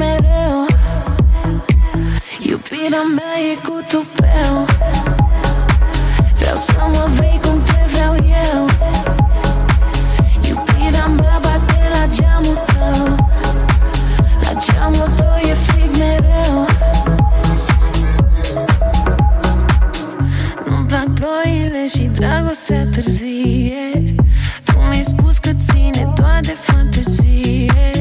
mereu. Iubirea mea e cu tupeu. Vreau să mă vrei cum te vreau eu. Iubirea mea bate la geamul tău. La geamul tău e frig mereu. Nu-mi plac ploile și dragostea târzie. Tu mi-ai spus că ține doar de fantezie.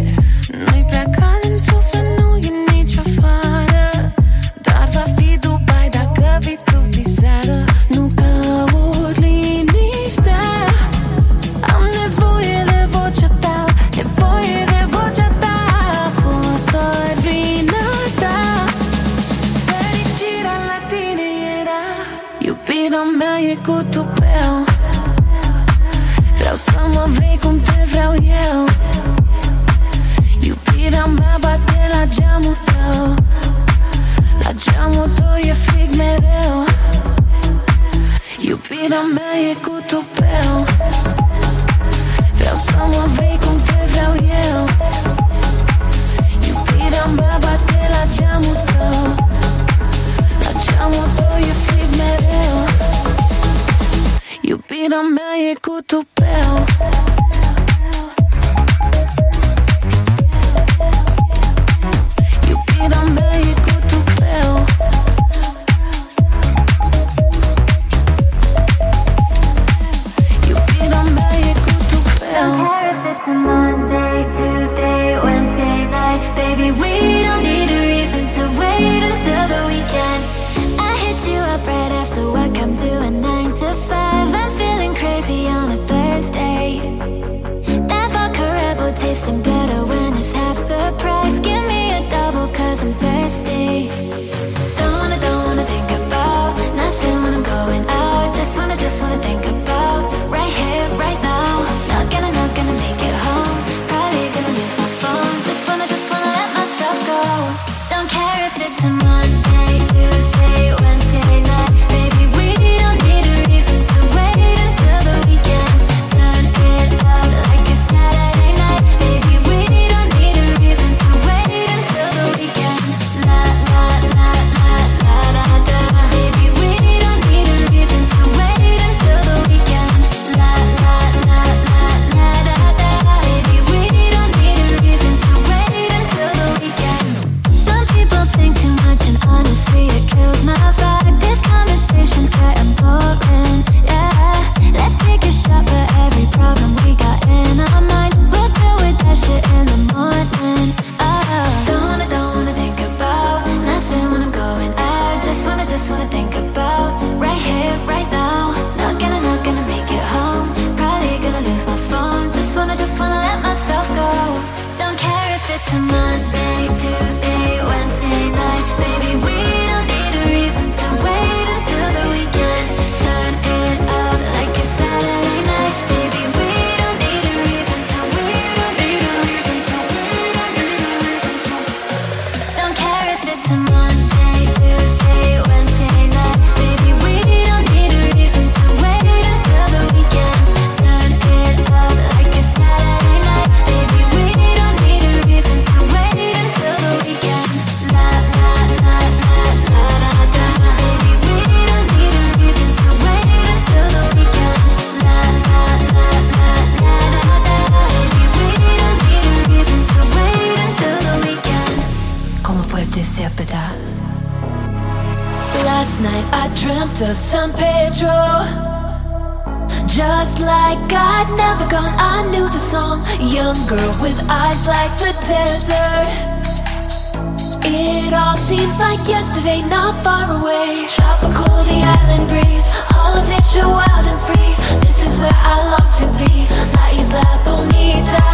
streets of San Pedro. Just like I'd never gone, I knew the song. Young girl with eyes like the desert. It all seems like yesterday, not far away. Tropical, the island breeze, all of nature wild and free. This is where I long to be. La Isla Bonita.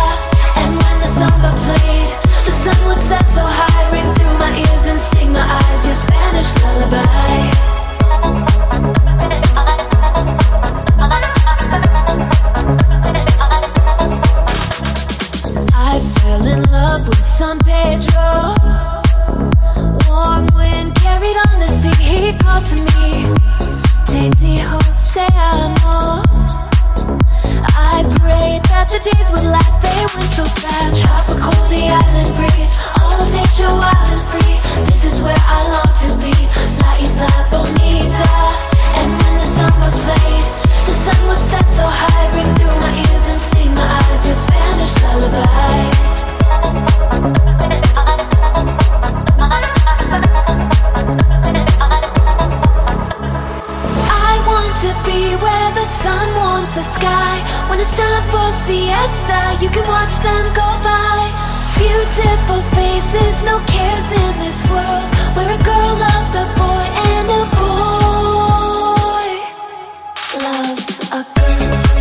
And when the samba played, the sun would set so high, ring through my ears and sting my eyes. Your Spanish lullaby. loves a girl.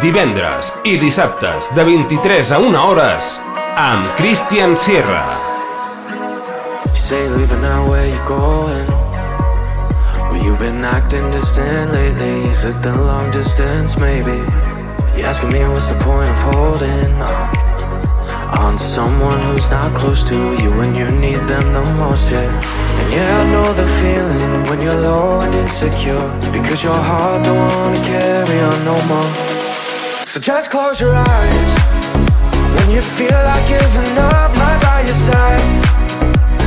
Divendres i dissabtes de 23 a 1 hores amb Christian Sierra. You say leaving now where you going? Well you've been acting distant lately. Is it the long distance maybe? You asking me what's the point of holding on? On someone who's not close to you When you need them the most yeah. Yeah, I know the feeling when you're low and insecure. Because your heart don't wanna carry on no more So just close your eyes. When you feel like giving up, right by your side.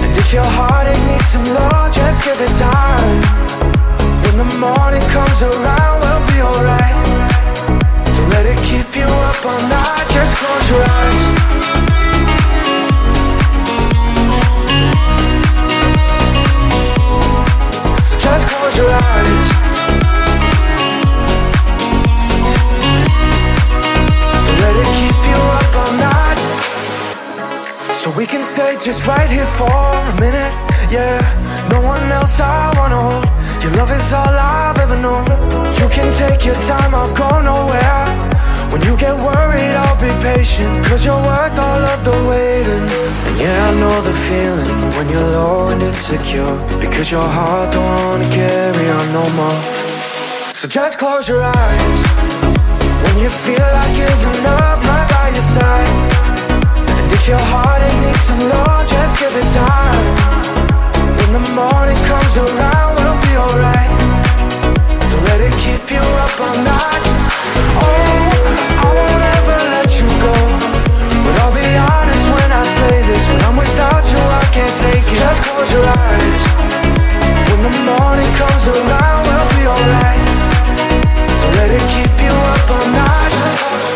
And if your heartache needs some love, just give it time. When the morning comes around, we'll be alright. Don't let it keep you up all night, just close your eyes we can stay just right here for a minute Yeah, no one else I wanna hold. Your love is all I've ever known. You can take your time, I'll go nowhere. When you get worried, I'll be patient. Cause you're worth all of the waiting. And yeah, I know the feeling when you're low and insecure. Because your heart don't wanna carry on no more. So just close your eyes. When you feel like giving up, right by your side if your heartache needs some love, just give it time. When the morning comes around, we'll be alright. Don't let it keep you up all night. Oh, I won't ever let you go. But I'll be honest when I say this When I'm without you I can't take it. Just close your eyes. When the morning comes around We'll be alright. Don't let it keep you up all night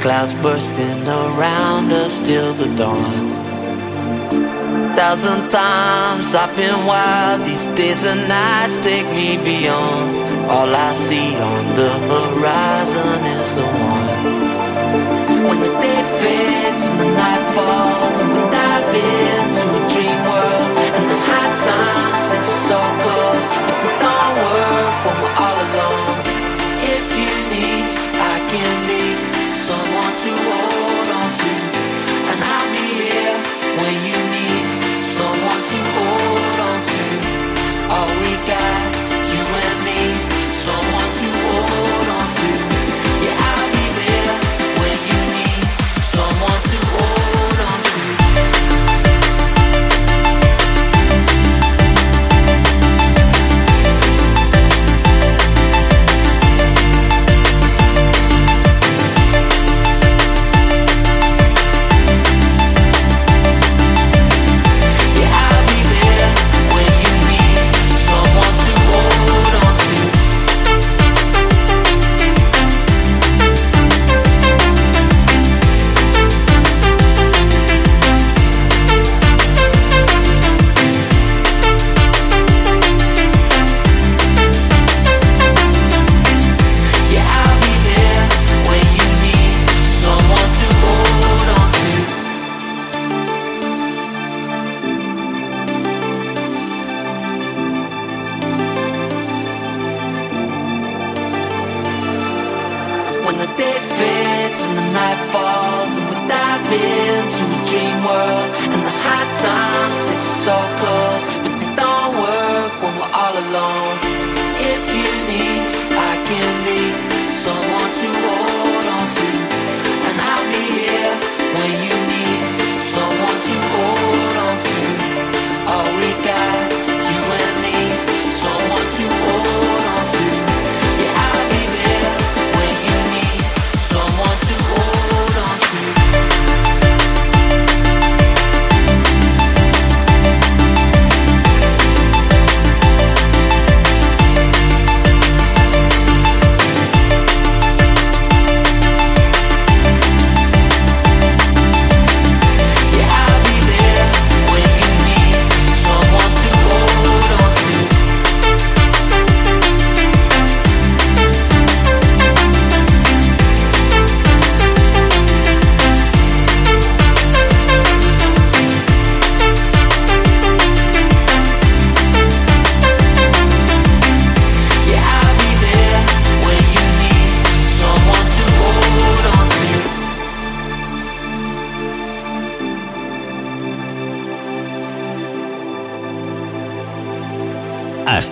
clouds bursting around us till the dawn. Thousand times I've been wild, these days and nights take me beyond. All I see on the horizon is the one. When the day fades and the night falls, and we dive into a dream world, and the high times seem so close but they don't work when we're all alone.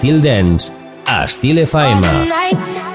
Estil Dance, a Estil FM. All night,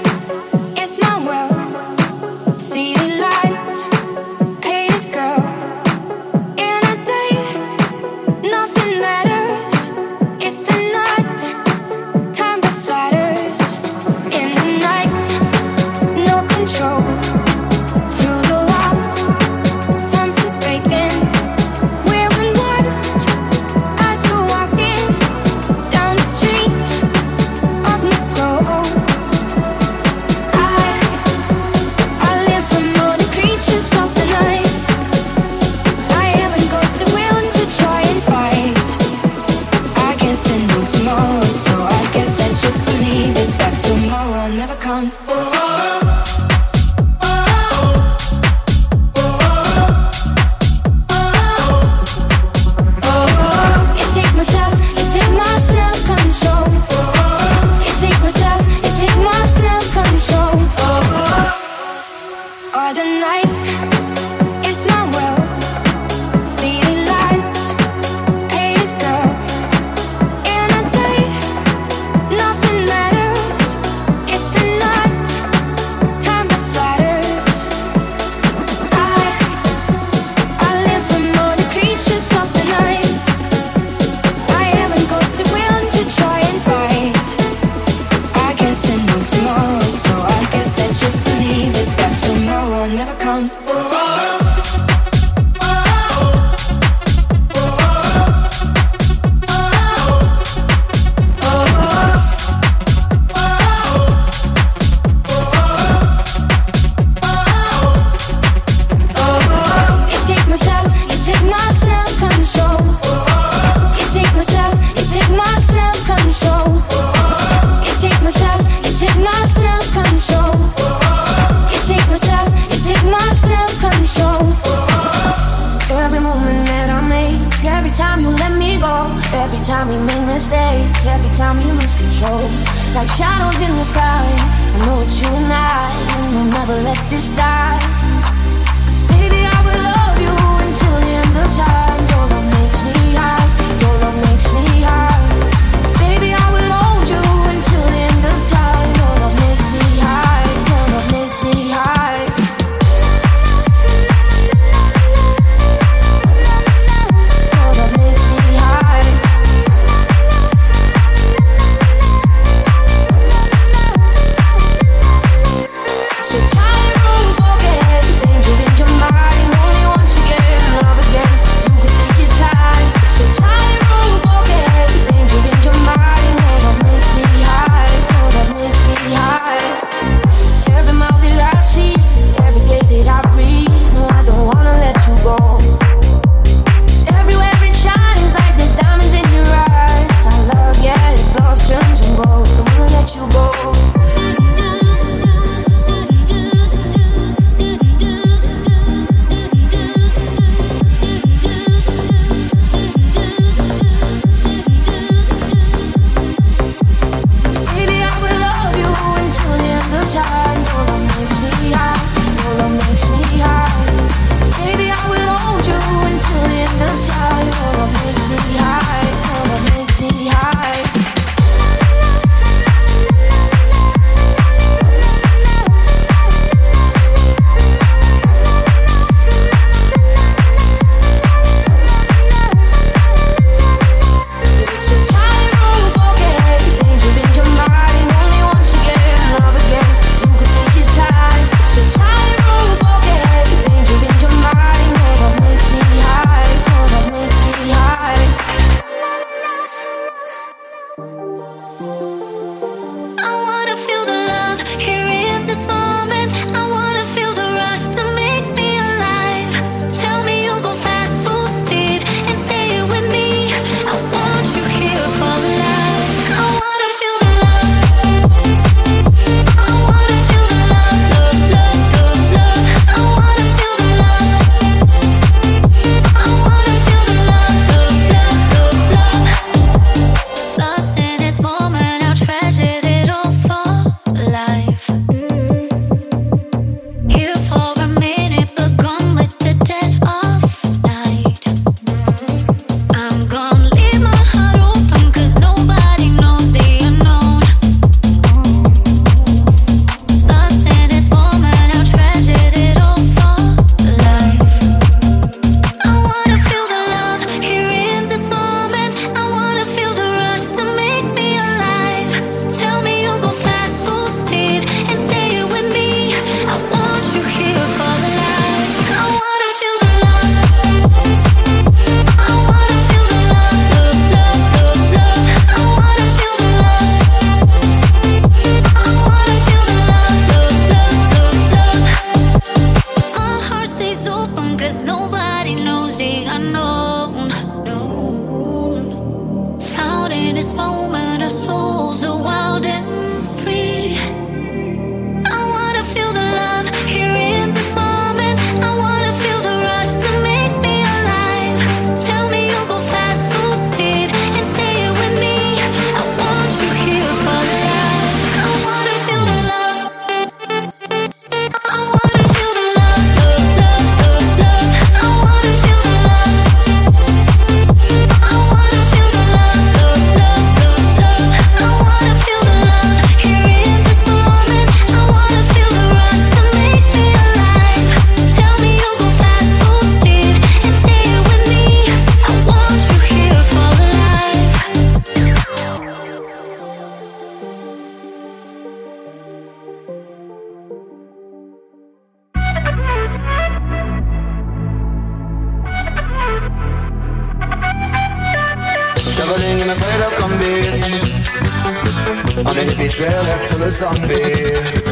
of zombie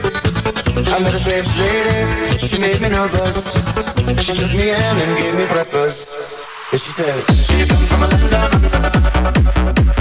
I met a strange lady, she made me nervous. She took me in and gave me breakfast. And she said, do you come from a London?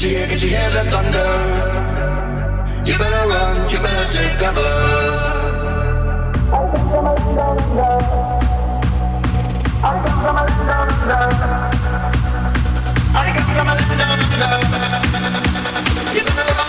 Can you hear, can you hear the thunder? You better run, you better take cover. I think somebody's down in love. I think somebody's down in. I think somebody's down in love. You better run.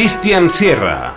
Amb Christian Sierra.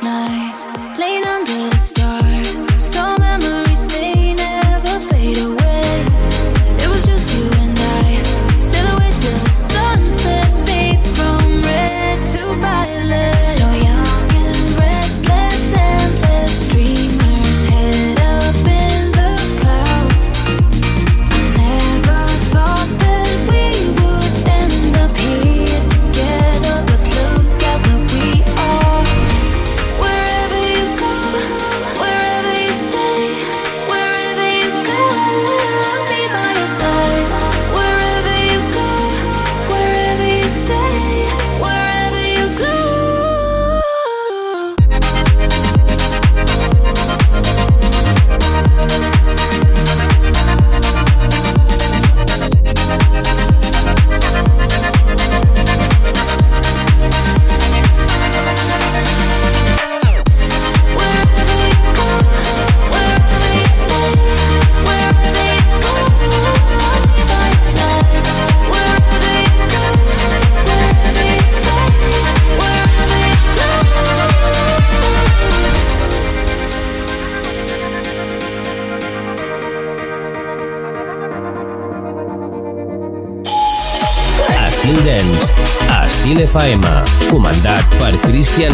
FM,